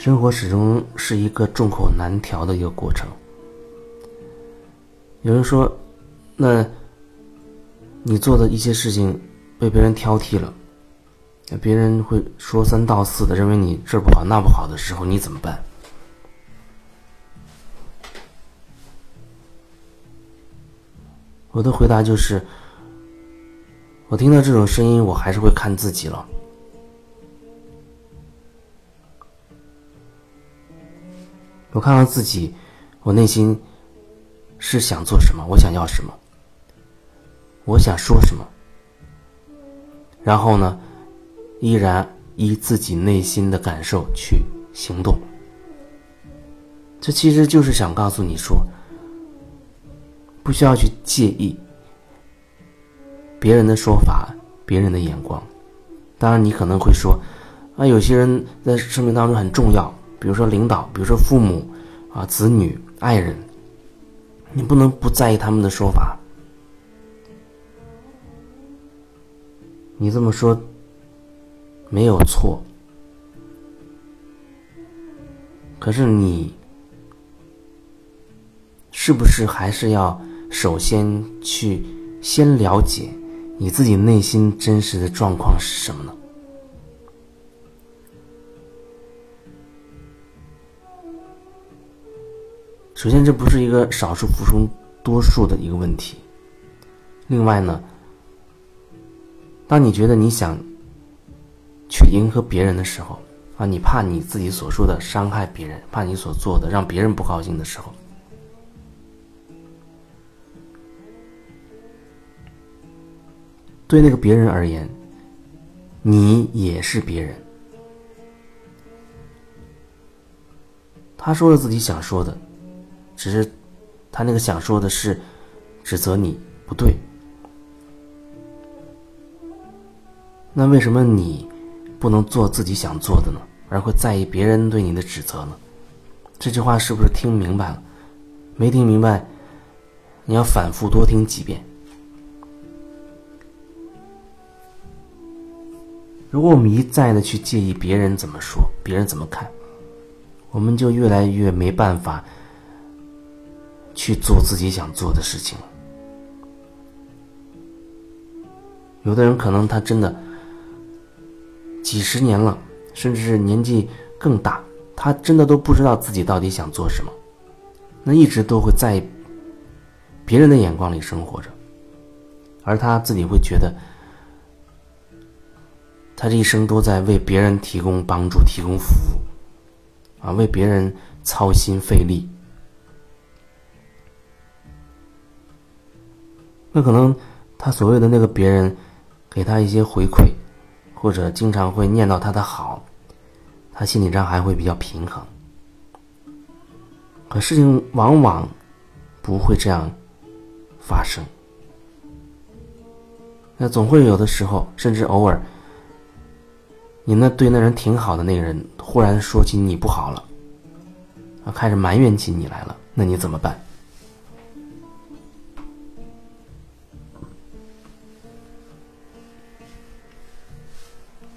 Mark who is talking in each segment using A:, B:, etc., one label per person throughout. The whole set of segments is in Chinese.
A: 生活始终是一个众口难调的一个过程。有人说，那你做的一些事情被别人挑剔了，别人会说三道四的，认为你这不好那不好的时候，你怎么办？我的回答就是：我听到这种声音，我还是会看自己了。我看看自己，我内心是想做什么，我想要什么，我想说什么，然后呢，依然依自己内心的感受去行动。这其实就是想告诉你说。不需要去介意别人的说法、别人的眼光。当然，你可能会说，啊，有些人在生命当中很重要，比如说领导，比如说父母，啊，子女、爱人，你不能不在意他们的说法。你这么说没有错，可是你是不是还是要？首先去先了解你自己内心真实的状况是什么呢？首先，这不是一个少数服从多数的一个问题。另外呢，当你觉得你想去迎合别人的时候，啊，你怕你自己所说的伤害别人，怕你所做的让别人不高兴的时候。对那个别人而言，你也是别人。他说了自己想说的，只是他那个想说的是指责你不对。那为什么你不能做自己想做的呢？而会在意别人对你的指责呢？这句话是不是听明白了？没听明白，你要反复多听几遍。如果我们一再的去介意别人怎么说，别人怎么看，我们就越来越没办法去做自己想做的事情。有的人可能他真的几十年了，甚至是年纪更大，他真的都不知道自己到底想做什么，那一直都会在别人的眼光里生活着，而他自己会觉得。他这一生都在为别人提供帮助、提供服务，啊，为别人操心费力。那可能他所谓的那个别人，给他一些回馈，或者经常会念叨他的好，他心理上还会比较平衡。可事情往往不会这样发生。那总会有的时候，甚至偶尔。你那对那人挺好的那个人，忽然说起你不好了，啊，开始埋怨起你来了，那你怎么办？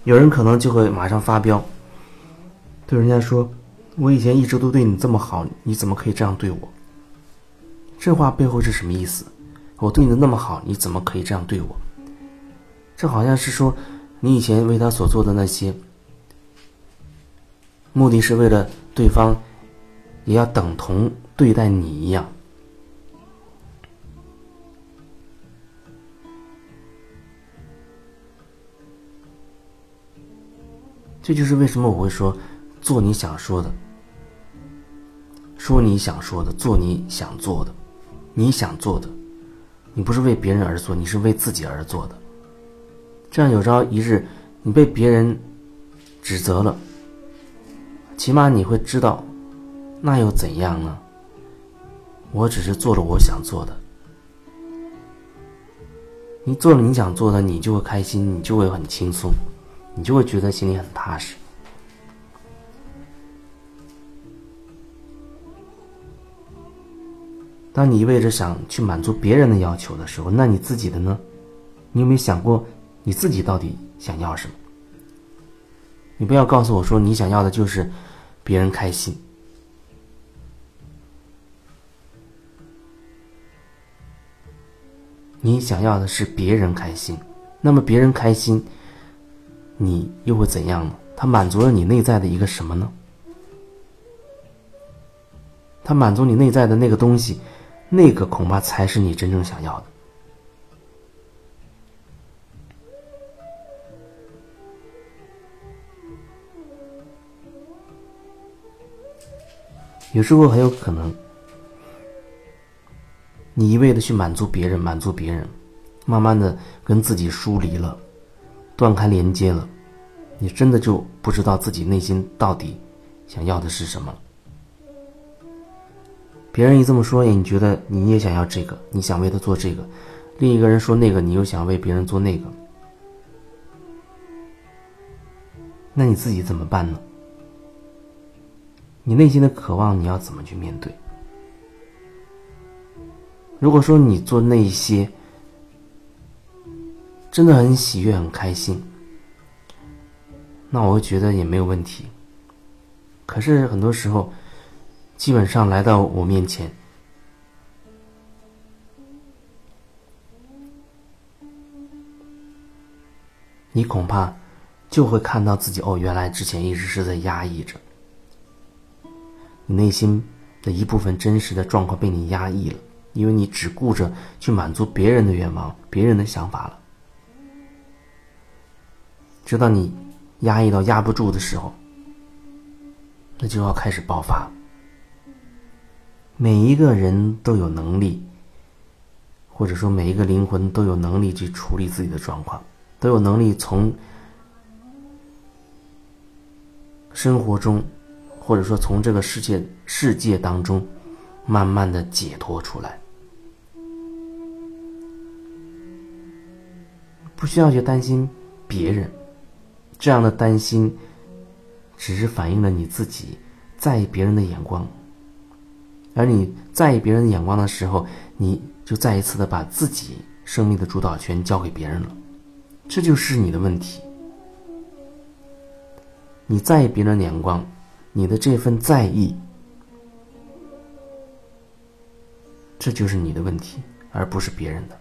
A: 有人可能就会马上发飙，对人家说：“我以前一直都对你这么好，你怎么可以这样对我？”这话背后是什么意思？我对你的那么好，你怎么可以这样对我？这好像是说。你以前为他所做的那些，目的是为了对方也要等同对待你一样。这就是为什么我会说，做你想说的，说你想说的，做你想做的，你想做的，你不是为别人而做，你是为自己而做的。这样有朝一日，你被别人指责了，起码你会知道，那又怎样呢？我只是做了我想做的，你做了你想做的，你就会开心，你就会很轻松，你就会觉得心里很踏实。当你一味着想去满足别人的要求的时候，那你自己的呢？你有没有想过？你自己到底想要什么？你不要告诉我说你想要的就是别人开心。你想要的是别人开心，那么别人开心，你又会怎样呢？它满足了你内在的一个什么呢？他满足你内在的那个东西，那个恐怕才是你真正想要的。有时候很有可能，你一味的去满足别人，满足别人，慢慢的跟自己疏离了，断开连接了，你真的就不知道自己内心到底想要的是什么了。别人一这么说，你觉得你也想要这个，你想为他做这个；另一个人说那个，你又想为别人做那个，那你自己怎么办呢？你内心的渴望，你要怎么去面对？如果说你做那些真的很喜悦、很开心，那我会觉得也没有问题。可是很多时候，基本上来到我面前，你恐怕就会看到自己哦，原来之前一直是在压抑着。你内心的一部分真实的状况被你压抑了，因为你只顾着去满足别人的愿望、别人的想法了。直到你压抑到压不住的时候，那就要开始爆发。每一个人都有能力，或者说每一个灵魂都有能力去处理自己的状况，都有能力从生活中。或者说，从这个世界世界当中，慢慢的解脱出来，不需要去担心别人，这样的担心，只是反映了你自己在意别人的眼光，而你在意别人的眼光的时候，你就再一次的把自己生命的主导权交给别人了，这就是你的问题。你在意别人的眼光。你的这份在意，这就是你的问题，而不是别人的。